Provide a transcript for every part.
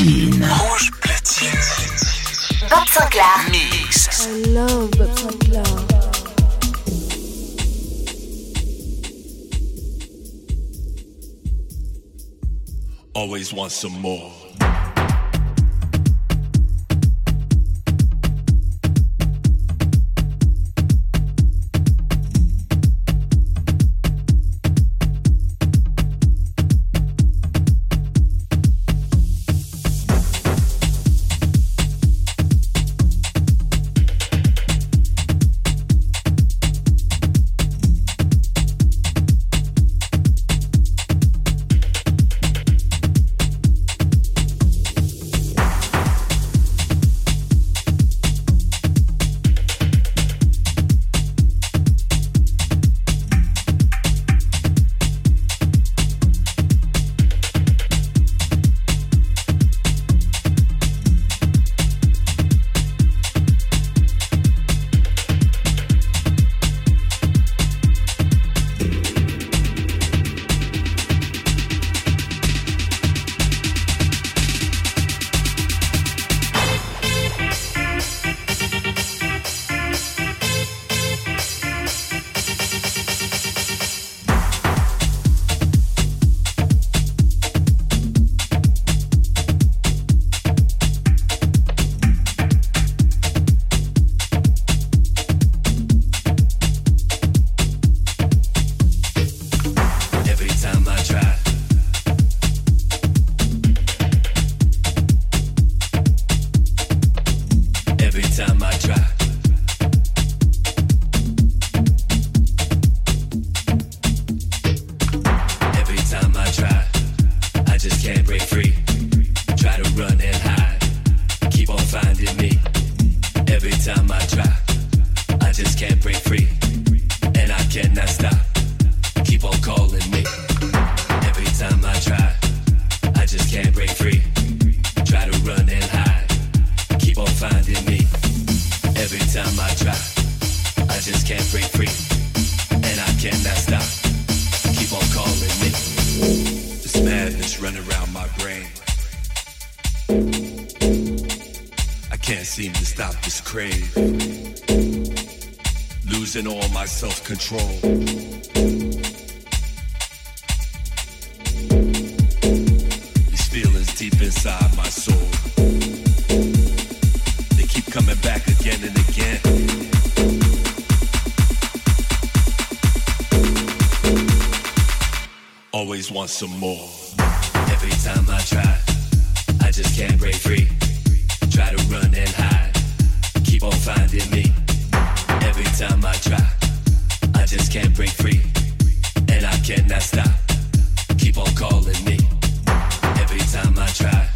Platine. Rouge Platine. Bob Sinclair. Mix. I love Bob Sinclair. Always want some more. want some more. Every time I try, I just can't break free. Try to run and hide, keep on finding me. Every time I try, I just can't break free. And I cannot stop, keep on calling me. Every time I try.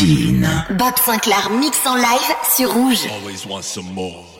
platine. Bob Sinclair mix en live sur Rouge. Always want some more.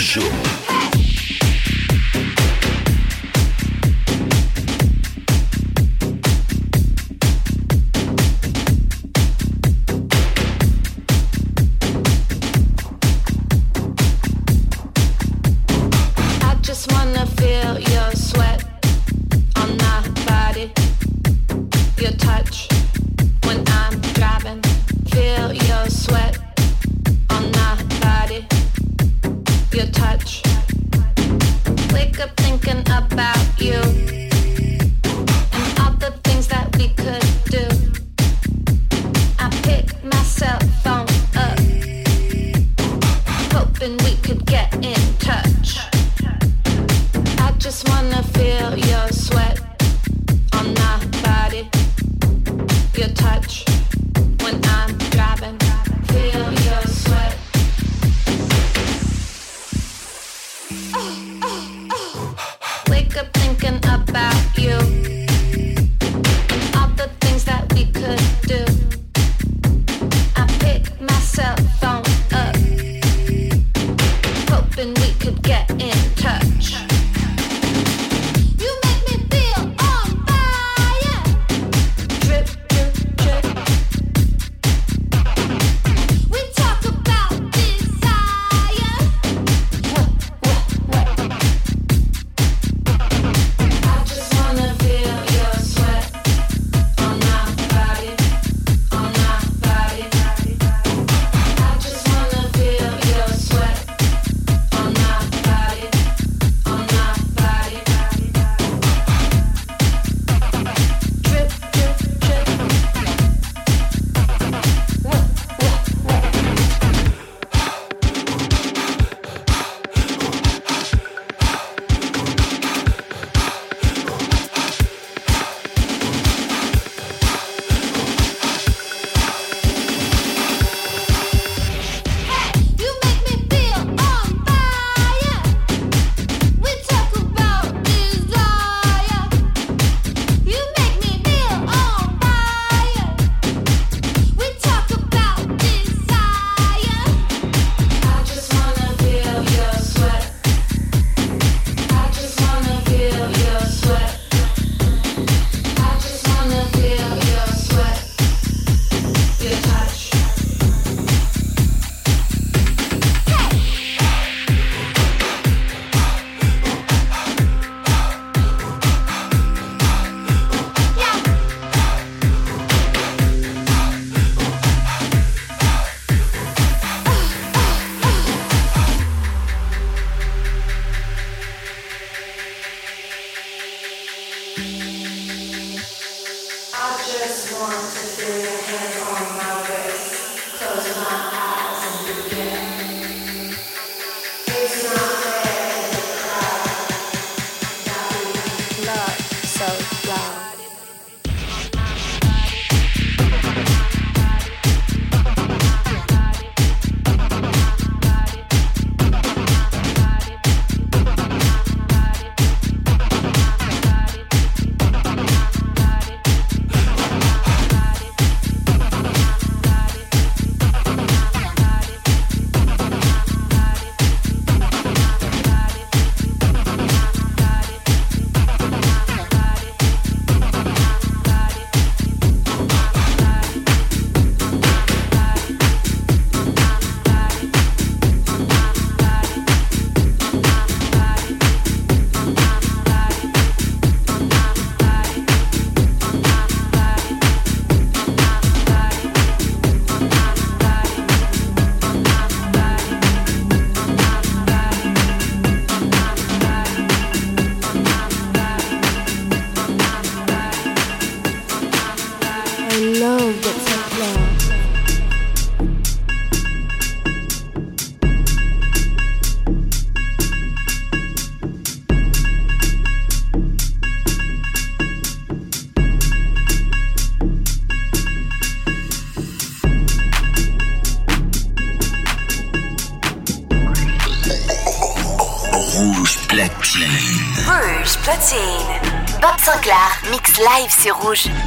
show. 要。Live Rouge. Rouge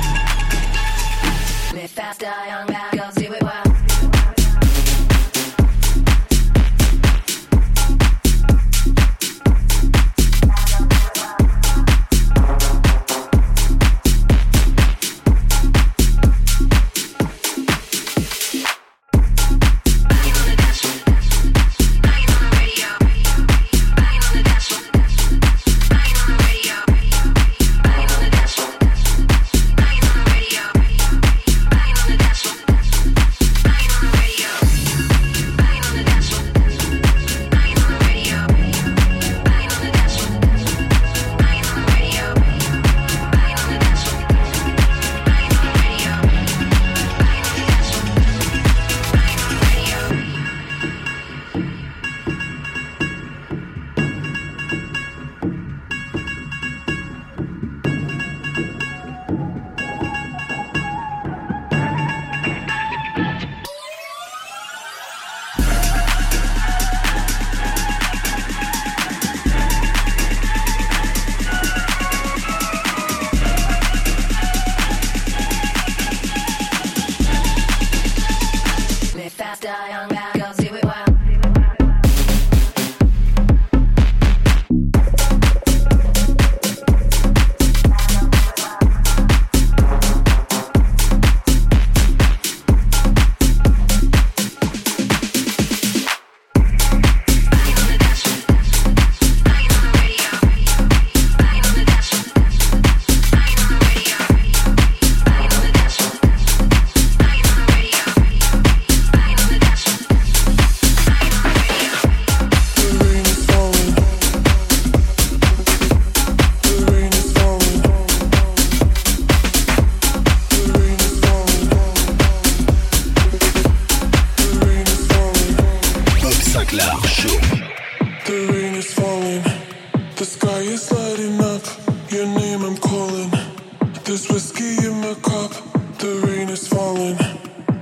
There's whiskey in my cup, the rain is falling,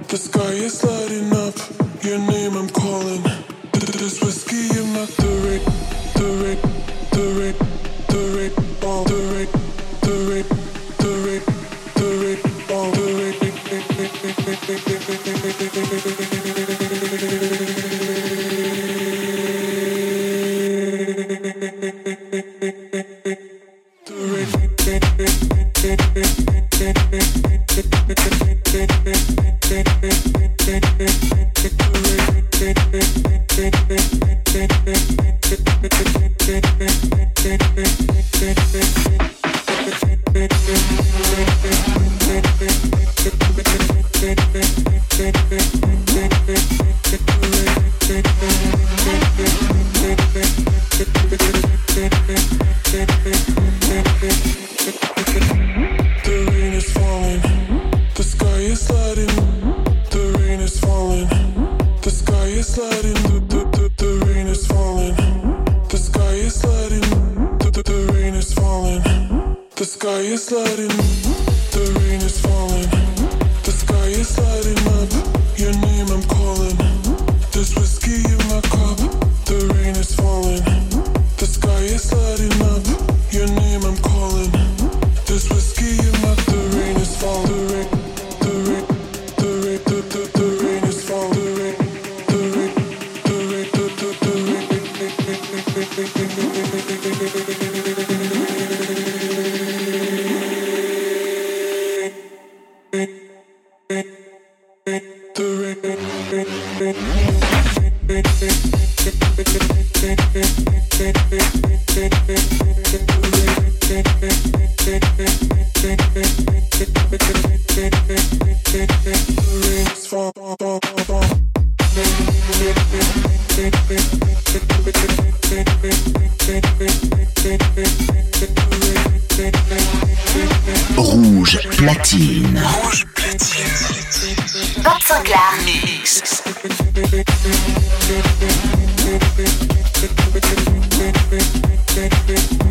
the sky is blue. Rouge platine. Rouge platine. Mix. Thank you.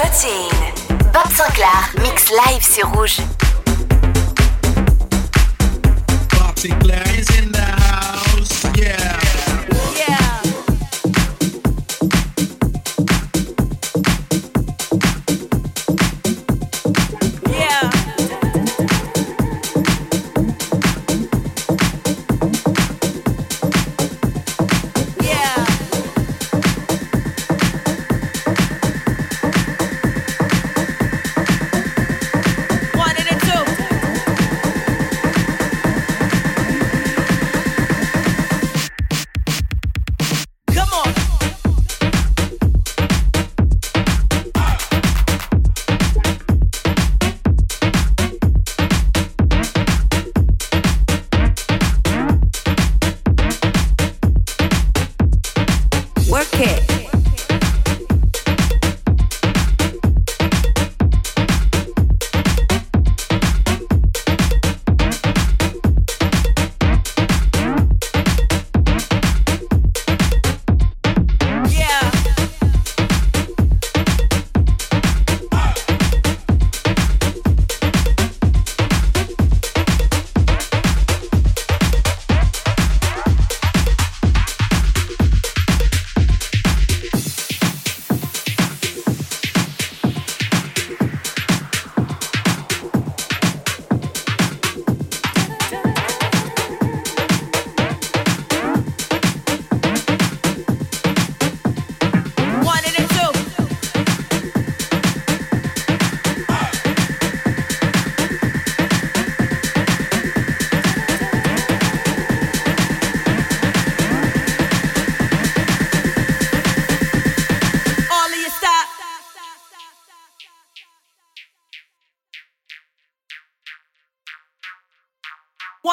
platine. Bob Sinclair, mix live sur rouge. Bob Sinclair is in the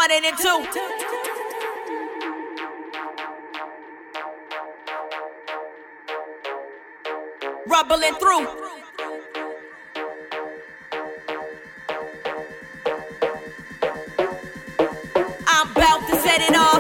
102. rumbling through. I'm about to set it off.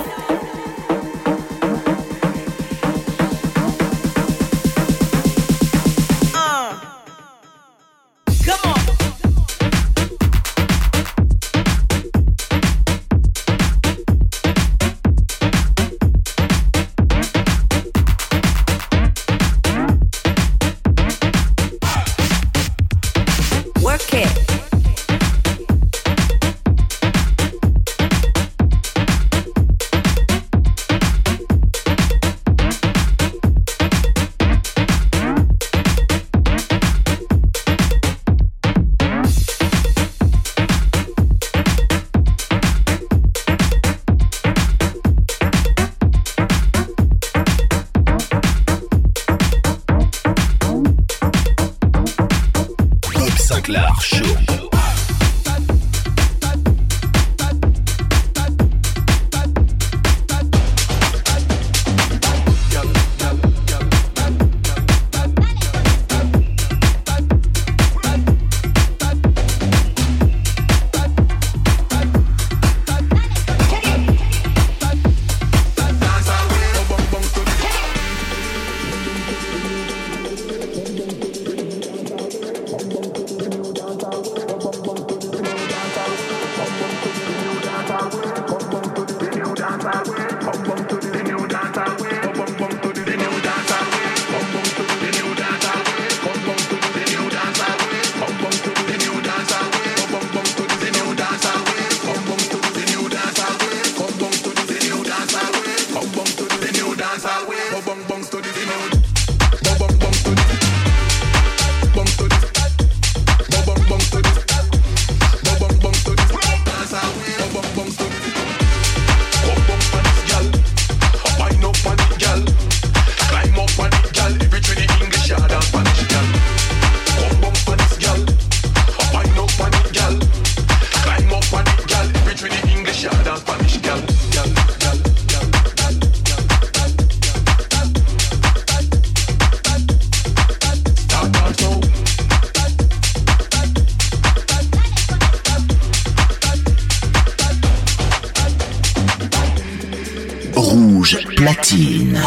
platine.